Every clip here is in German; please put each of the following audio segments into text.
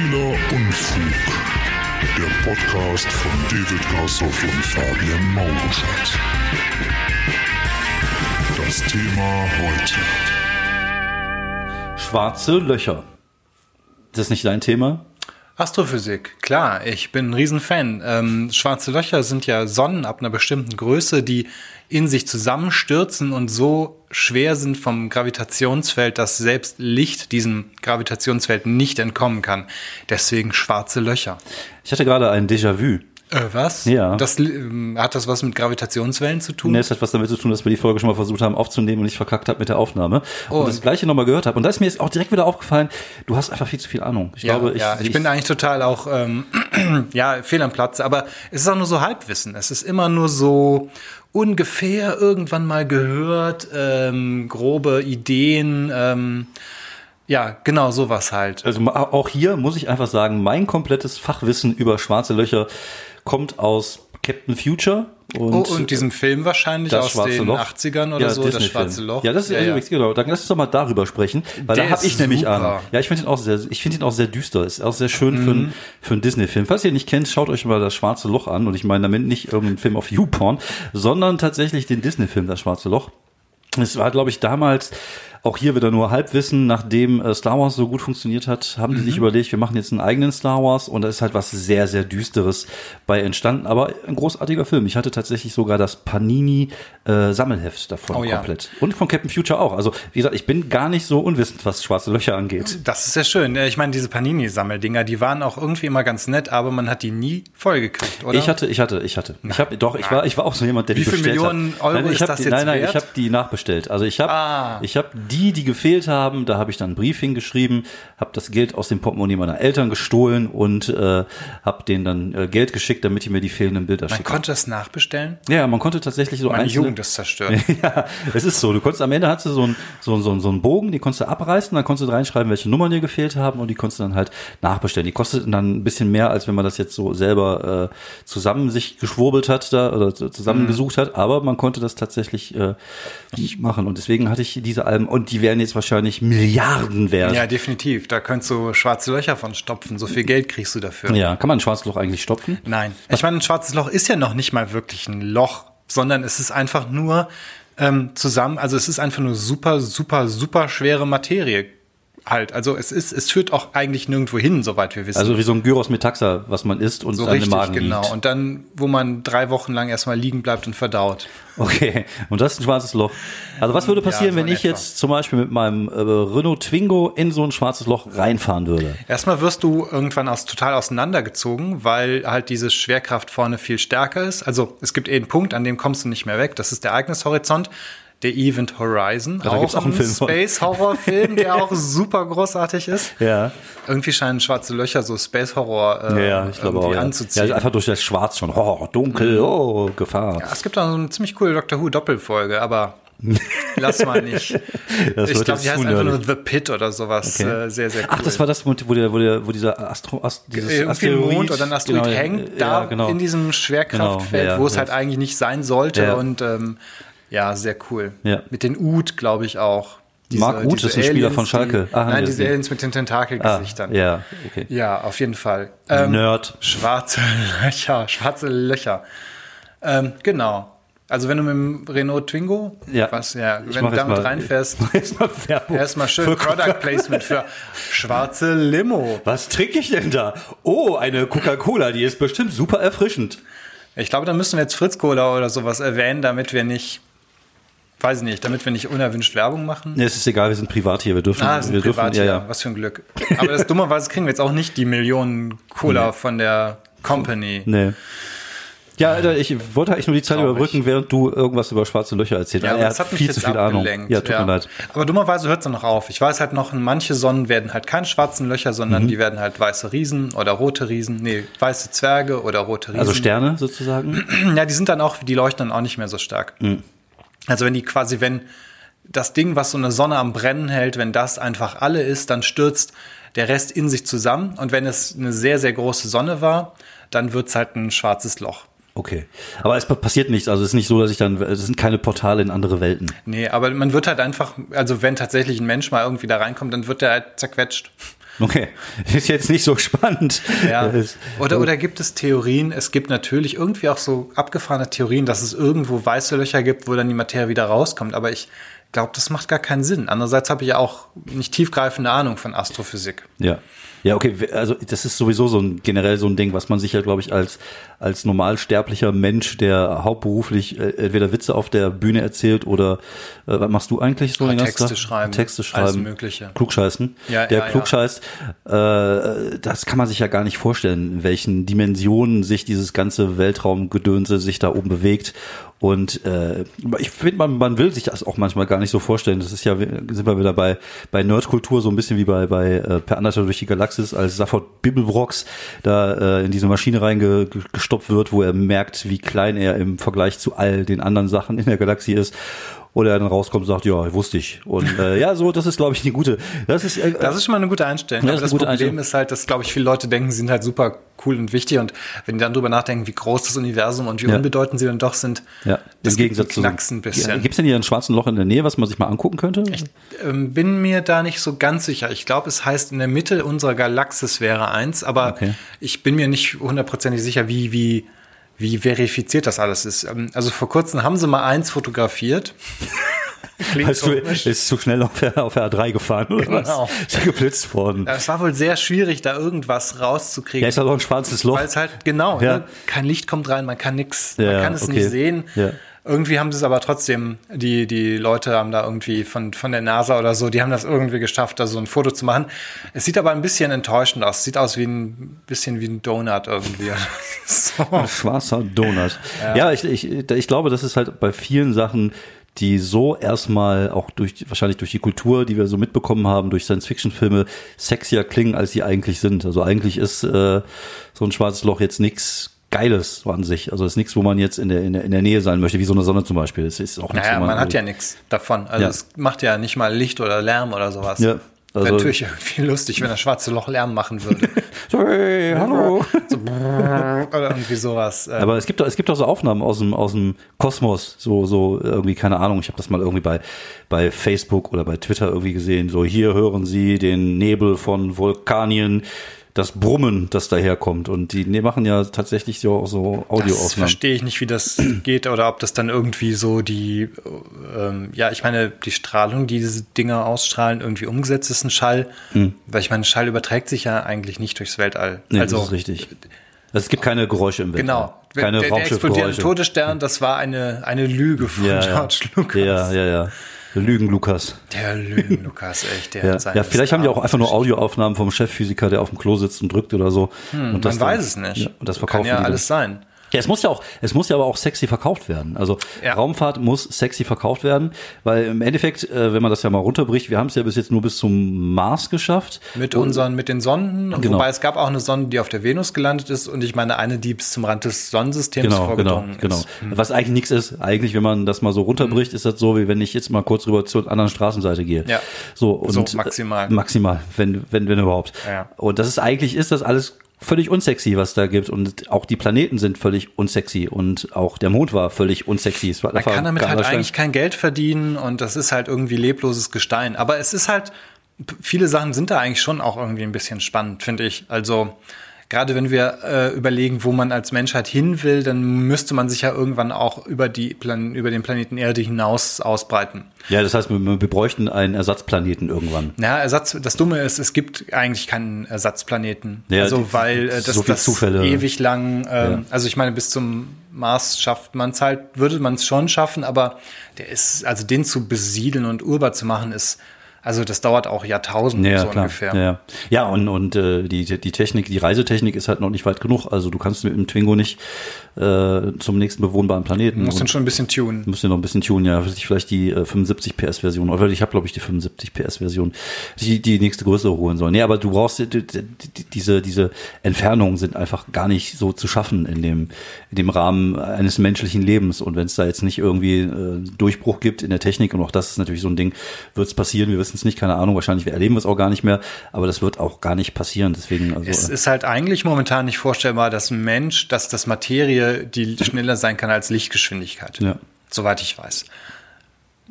Spieler Unfug. Der Podcast von David Grassoff und Fabian Mauruschat. Das Thema heute. Schwarze Löcher. Das ist nicht dein Thema? Astrophysik, klar, ich bin ein Riesenfan. Ähm, schwarze Löcher sind ja Sonnen ab einer bestimmten Größe, die in sich zusammenstürzen und so schwer sind vom Gravitationsfeld, dass selbst Licht diesem Gravitationsfeld nicht entkommen kann. Deswegen schwarze Löcher. Ich hatte gerade ein Déjà-vu. Äh, was? Ja. Das, ähm, hat das was mit Gravitationswellen zu tun? Ne, es hat was damit zu tun, dass wir die Folge schon mal versucht haben aufzunehmen und ich verkackt habe mit der Aufnahme. Oh. Und das gleiche nochmal gehört habe. Und da ist mir jetzt auch direkt wieder aufgefallen, du hast einfach viel zu viel Ahnung. Ich ja, glaube, ich, ja, ich, bin eigentlich total auch, ähm, ja, fehl am Platz. Aber es ist auch nur so Halbwissen. Es ist immer nur so ungefähr irgendwann mal gehört, ähm, grobe Ideen, ähm, ja, genau sowas halt. Also auch hier muss ich einfach sagen, mein komplettes Fachwissen über schwarze Löcher kommt aus Captain Future. Und, oh, und diesem Film wahrscheinlich aus den Loch. 80ern oder ja, so, das schwarze Loch. Ja, das ist ja, ja. genau. Dann lass uns doch mal darüber sprechen, weil Der da habe ich nämlich. Ahnung. Ja, ich finde ihn auch sehr, ich finde ihn auch sehr düster. Ist auch sehr schön für, Mhm. einen- für einen Disney-Film. Falls ihr ihn nicht kennt, schaut euch mal das Schwarze Loch an. Und ich meine damit nicht irgendeinen Film auf YouPorn, sondern tatsächlich den Disney-Film Das Schwarze Loch. Es war, glaube ich, damals auch hier wieder nur Halbwissen, nachdem äh, Star Wars so gut funktioniert hat, haben die sich überlegt, wir machen jetzt einen eigenen Star Wars und da ist halt was sehr, sehr Düsteres bei entstanden. Aber ein großartiger Film. Ich hatte tatsächlich sogar das Panini äh, Sammelheft davon Oh ja. komplett. Und von Captain Future auch. Also, wie gesagt, ich bin gar nicht so unwissend, was schwarze Löcher angeht. Das ist ja schön. Ich meine, diese Panini-Sammeldinger, die waren auch irgendwie immer ganz nett, aber man hat die nie vollgekriegt, oder? Ich hatte, ich hatte, ich hatte. Ich habe doch, ich war, ich war auch so jemand, der Wie die bestellt Millionen hat. Euro nein, ich ist hab das die, jetzt Nein, nein, wert? ich habe die nachbestellt. Also ich habe, Ah. ich habe die, die gefehlt haben, da habe ich dann einen Brief hingeschrieben, habe das Geld aus dem Portemonnaie meiner Eltern gestohlen und äh, habe denen dann äh, Geld geschickt, damit die mir die fehlenden Bilder man schicken. konnte das nachbestellen? Ja, man konnte tatsächlich so Meine einzelne, Jugend ist zerstört. ja, es ist so. Du konntest am Ende hast du so einen so, so, so einen Bogen, die konntest du abreißen, dann konntest du reinschreiben, welche Nummern dir gefehlt haben und die konntest du dann halt nachbestellen. Die kosteten dann ein bisschen mehr, als wenn man das jetzt so selber äh, zusammen sich geschwurbelt hat da oder zusammengesucht hat, aber man konnte das tatsächlich äh, machen und deswegen hatte ich diese Alben und die wären jetzt wahrscheinlich Milliarden wert. Ja, definitiv. Da könntest du schwarze Löcher von stopfen. So viel Geld kriegst du dafür. Ja, kann man ein schwarzes Loch eigentlich stopfen? Nein. Ich meine, ein schwarzes Loch ist ja noch nicht mal wirklich ein Loch, sondern es ist einfach nur ähm, zusammen, also es ist einfach nur super, super, super schwere Materie halt. Also es ist, es führt auch eigentlich nirgendwo hin, soweit wir wissen. Also wie so ein Gyros Metaxa, was man isst und so dann im richtig, Magen genau. liegt. Und dann, wo man drei Wochen lang erstmal liegen bleibt und verdaut. Okay, und das ist ein schwarzes Loch. Also was würde passieren, so wenn ich etwa. jetzt zum Beispiel mit meinem äh, Renault Twingo in so ein schwarzes Loch reinfahren würde? Erstmal wirst du irgendwann aus, total auseinandergezogen, weil halt diese Schwerkraft vorne viel stärker ist. Also es gibt eh einen Punkt, an dem kommst du nicht mehr weg. Das ist der Ereignishorizont. Der Event Horizon, da gibt's auch einen ein Film von. Space-Horror-Film, der auch super großartig ist. Ja. Irgendwie scheinen schwarze Löcher so Space-Horror äh, ja, ich glaube auch. Ja. anzuziehen. ja, einfach durch das Schwarz schon. Oh, dunkel, oh, Gefahr. Ja, es gibt auch so eine ziemlich coole Doctor Who-Doppelfolge, aber lass mal nicht. Das ich glaube, die heißt einfach nur. The Pit oder sowas. Okay. Äh, sehr, sehr cool. Ach, das war das, wo, der, wo, der, wo dieser Astro, Ast, dieses irgendwie Asteroid, Mond oder ein Asteroid genau, hängt, ja, da genau. in diesem Schwerkraftfeld, Genau, ja, wo es ja. halt eigentlich nicht sein sollte. Und ähm, ja, sehr cool. Ja. Mit den Ut, glaube ich auch. Mark Uth ist ein Spieler von Schalke. Die, Ah, nein, diese. Aliens mit den ah, Tentakelgesichtern. ja, okay. Ja, auf jeden Fall. Ähm, Nerd. Schwarze Löcher, schwarze Löcher. Ähm, genau. Also wenn du mit dem Renault Twingo, Ja. was, ja, wenn du damit mal- reinfährst, Erstmal erstmal schön für Product Placement für schwarze Limo. Was trinke ich denn da? Oh, eine Coca-Cola, die ist bestimmt super erfrischend. Ich glaube, da müssen wir jetzt Fritz Cola oder sowas erwähnen, damit wir nicht, weiß ich nicht, damit wir nicht unerwünscht Werbung machen. Nee, es ist egal, wir sind privat hier, wir dürfen, Ah, wir dürfen, privat, ja, ja, ja. was für ein Glück. Aber das dummerweise kriegen wir jetzt auch nicht die Millionen Cola von der Company. Nee. Ja, Alter, ich wollte eigentlich nur die Zeit Traurig. überbrücken, während du irgendwas über schwarze Löcher erzählt Ja, hast. aber er das hat hat mich viel jetzt zu viel Ahnung. abgelenkt. Ja, tut mir leid. Aber dummerweise hört es dann noch auf. Ich weiß halt noch, manche Sonnen werden halt keine schwarzen Löcher, Mhm. sondern die werden halt weiße Riesen oder rote Riesen. Nee, weiße Zwerge oder rote Riesen. Also Sterne sozusagen. Ja, die sind dann auch, die leuchten dann auch nicht mehr so stark. Mhm. Also wenn die quasi, wenn das Ding, was so eine Sonne am Brennen hält, wenn das einfach alle ist, dann stürzt der Rest in sich zusammen. Und wenn es eine sehr, sehr große Sonne war, dann wird's halt ein schwarzes Loch. Okay. Aber es pa- passiert nichts. Also es ist nicht so, dass ich dann, es sind keine Portale in andere Welten. Nee, aber man wird halt einfach, also wenn tatsächlich ein Mensch mal irgendwie da reinkommt, dann wird der halt zerquetscht. Okay, ist jetzt nicht so spannend. Ja. Oder, oder gibt es Theorien? Es gibt natürlich irgendwie auch so abgefahrene Theorien, dass es irgendwo weiße Löcher gibt, wo dann die Materie wieder rauskommt. Aber ich glaube, das macht gar keinen Sinn. Andererseits habe ich ja auch nicht tiefgreifende Ahnung von Astrophysik. Ja. Ja, okay, also das ist sowieso so ein generell so ein Ding, was man sich ja, glaube ich, als als normalsterblicher Mensch, der hauptberuflich äh, entweder Witze auf der Bühne erzählt oder äh, was machst du eigentlich so Ja, den ganzen Texte Tag? schreiben, Texte alles schreiben, Mögliche. klugscheißen. Ja, der ja, ja. klugscheißt, äh, das kann man sich ja gar nicht vorstellen, in welchen Dimensionen sich dieses ganze Weltraumgedönse sich da oben bewegt. Und äh, ich finde, man, man will sich das auch manchmal gar nicht so vorstellen. Das ist ja, sind wir wieder bei, bei Nerdkultur, so ein bisschen wie bei, bei äh, Per Anhalter durch die Galaxis, als Safford Bibelbrox da äh, in diese Maschine reingestopft wird, wo er merkt, wie klein er im Vergleich zu all den anderen Sachen in der Galaxie ist. Oder er dann rauskommt und sagt, ja, wusste ich. Und äh, ja, so, das ist, glaube ich, eine gute. Das ist, äh, Das ist schon mal eine gute Einstellung. Ja, Aber das das gute Problem Einstellung. ist halt, dass, glaube ich, viele Leute denken, sie sind halt super cool und wichtig. Und wenn die dann drüber nachdenken, wie groß das Universum und wie Ja. unbedeutend sie dann doch sind, ja, das im gibt Gegensatz zu. Knacks ein bisschen. Gibt es denn hier ein schwarzen Loch in der Nähe, was man sich mal angucken könnte? ähm, bin mir da nicht so ganz sicher. Ich glaube, es heißt, in der Mitte unserer Galaxis wäre eins, aber Okay. ich bin mir nicht hundertprozentig sicher, wie, wie, wie verifiziert das alles ist. Ähm, Also vor kurzem haben sie mal eins fotografiert. Klingt Hast du, komisch. ist zu schnell auf der, auf der A3 gefahren oder Genau. was? Ist ja geblitzt worden. Es war wohl sehr schwierig, da irgendwas rauszukriegen. Ja, ist halt auch ein schwarzes Loch. Weil es halt, genau, Ja. ne, kein Licht kommt rein, man kann nix, Ja, man kann es okay. nicht sehen. Ja. Irgendwie haben sie es aber trotzdem, die, die Leute haben da irgendwie von, von der NASA oder so, die haben das irgendwie geschafft, da so ein Foto zu machen. Es sieht aber ein bisschen enttäuschend aus. Sieht aus wie ein bisschen wie ein Donut irgendwie. so. Ein schwarzer Donut. Ja, ich, ich, ich glaube, das ist halt bei vielen Sachen, die so erstmal auch durch, wahrscheinlich durch die Kultur, die wir so mitbekommen haben, durch Science-Fiction-Filme, sexier klingen, als sie eigentlich sind. Also eigentlich ist äh, so ein schwarzes Loch jetzt nichts Geiles so an sich. Also es ist nichts, wo man jetzt in der, in der, in der Nähe sein möchte, wie so eine Sonne zum Beispiel. Es ist auch nichts, Naja, wo man hat ja nichts davon. Also Ja. es macht ja nicht mal Licht oder Lärm oder sowas. Ja, also- Wäre natürlich irgendwie lustig, wenn das schwarze Loch Lärm machen würde. So, hey, hallo. oder irgendwie sowas. Äh, Aber es gibt doch, es gibt doch so Aufnahmen aus dem, aus dem Kosmos, so, so irgendwie, keine Ahnung, ich habe das mal irgendwie bei, bei Facebook oder bei Twitter irgendwie gesehen, so hier hören Sie den Nebel von Vulkanien, das Brummen, das daherkommt. Und die ne, machen ja tatsächlich so, so Das Audioaufnahmen. verstehe ich nicht, wie das geht oder ob das dann irgendwie so die, ähm, ja, ich meine, die Strahlung, die diese Dinger ausstrahlen, irgendwie umgesetzt ist, ein Schall. Weil ich meine, Schall überträgt sich ja eigentlich nicht durchs Weltall. Hm. Nee, also, das ist richtig. Also es gibt keine Geräusche im Weltall. Genau. Keine der, der explodierende. Todesstern, das war eine, eine Lüge von ja, George ja. Lucas. Ja, ja, ja. Lügen, Lukas. Der Lügen, Lukas, echt. Der Ja, ja, vielleicht haben die auch einfach nur Audioaufnahmen vom Chefphysiker, der auf dem Klo sitzt und drückt oder so. und das Man dann- weiß es nicht. Ja, und das Kann verkaufen ja die dann. alles sein. Ja, es muss ja auch, es muss ja aber auch sexy verkauft werden. Also Ja. Raumfahrt muss sexy verkauft werden, weil im Endeffekt, äh, wenn man das ja mal runterbricht, wir haben es ja bis jetzt nur bis zum Mars geschafft. Mit unseren, mit den Sonden. Genau. Wobei es gab auch eine Sonde, die auf der Venus gelandet ist und ich meine eine, die bis zum Rand des Sonnensystems Genau, genau, vorgedrungen genau. ist. Hm. Was eigentlich nichts ist. Eigentlich, wenn man das mal so runterbricht, ist das so, wie wenn ich jetzt mal kurz rüber zur anderen Straßenseite gehe. Ja. So, und So, maximal. Äh, maximal, wenn, wenn, wenn überhaupt. Ja. Und das ist eigentlich, ist das alles völlig unsexy, was da gibt. Und auch die Planeten sind völlig unsexy. Und auch der Mond war völlig unsexy. Es war Man kann damit halt nicht eigentlich kein Geld verdienen und das ist halt irgendwie lebloses Gestein. Aber es ist halt, viele Sachen sind da eigentlich schon auch irgendwie ein bisschen spannend, finde ich. Also gerade wenn wir äh, überlegen, wo man als Menschheit hin will, dann müsste man sich ja irgendwann auch über, die Plan über den Planeten Erde hinaus ausbreiten. Ja, das heißt, wir, wir bräuchten einen Ersatzplaneten irgendwann. Ja, Ersatz, das Dumme ist, es gibt eigentlich keinen Ersatzplaneten. Ja, also, weil äh, das, so viele das Zufälle. ewig lang, ähm, Ja. also ich meine, bis zum Mars schafft man es halt, würde man es schon schaffen, aber der ist, also den zu besiedeln und urbar zu machen, ist, also das dauert auch Jahrtausende Ja, so klar. ungefähr. Ja, ja. und, und äh, die, die Technik, die Reisetechnik ist halt noch nicht weit genug. Also du kannst mit dem Twingo nicht äh, zum nächsten bewohnbaren Planeten. Du musst den schon ein bisschen tunen. Musst du noch ein bisschen tunen, ja. Vielleicht die äh, 75 PS-Version. Oder ich habe, glaube ich, die 75 PS-Version, die die nächste Größe holen sollen. Nee, aber du brauchst die, die, die, diese, diese Entfernungen sind einfach gar nicht so zu schaffen in dem, in dem Rahmen eines menschlichen Lebens. Und wenn es da jetzt nicht irgendwie äh, Durchbruch gibt in der Technik, und auch das ist natürlich so ein Ding, wird es passieren, wir wissen es nicht, keine Ahnung, wahrscheinlich erleben wir es auch gar nicht mehr, aber das wird auch gar nicht passieren. Deswegen, also. Es äh, ist halt eigentlich momentan nicht vorstellbar, dass ein Mensch, dass das Materie, die schneller sein kann als Lichtgeschwindigkeit. Ja. Soweit ich weiß.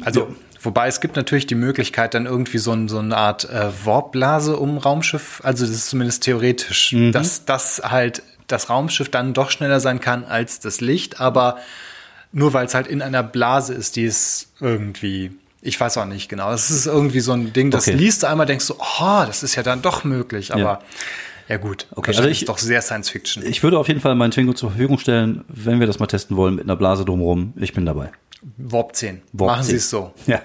Also Wobei es gibt natürlich die Möglichkeit, dann irgendwie so, ein, so eine Art äh, Warpblase um Raumschiff, also das ist zumindest theoretisch, Mhm. dass das halt das Raumschiff dann doch schneller sein kann als das Licht, aber nur weil es halt in einer Blase ist, die ist irgendwie, ich weiß auch nicht genau. Das ist irgendwie so ein Ding, das Okay. liest du einmal, denkst du, oh, das ist ja dann doch möglich, aber ja, gut. Okay, also ich- ist doch sehr Science Fiction. Ich würde auf jeden Fall meinen Twingo zur Verfügung stellen, wenn wir das mal testen wollen mit einer Blase drumherum. Ich bin dabei. Warp 10. Warp Machen 10. Sie es so. Ja.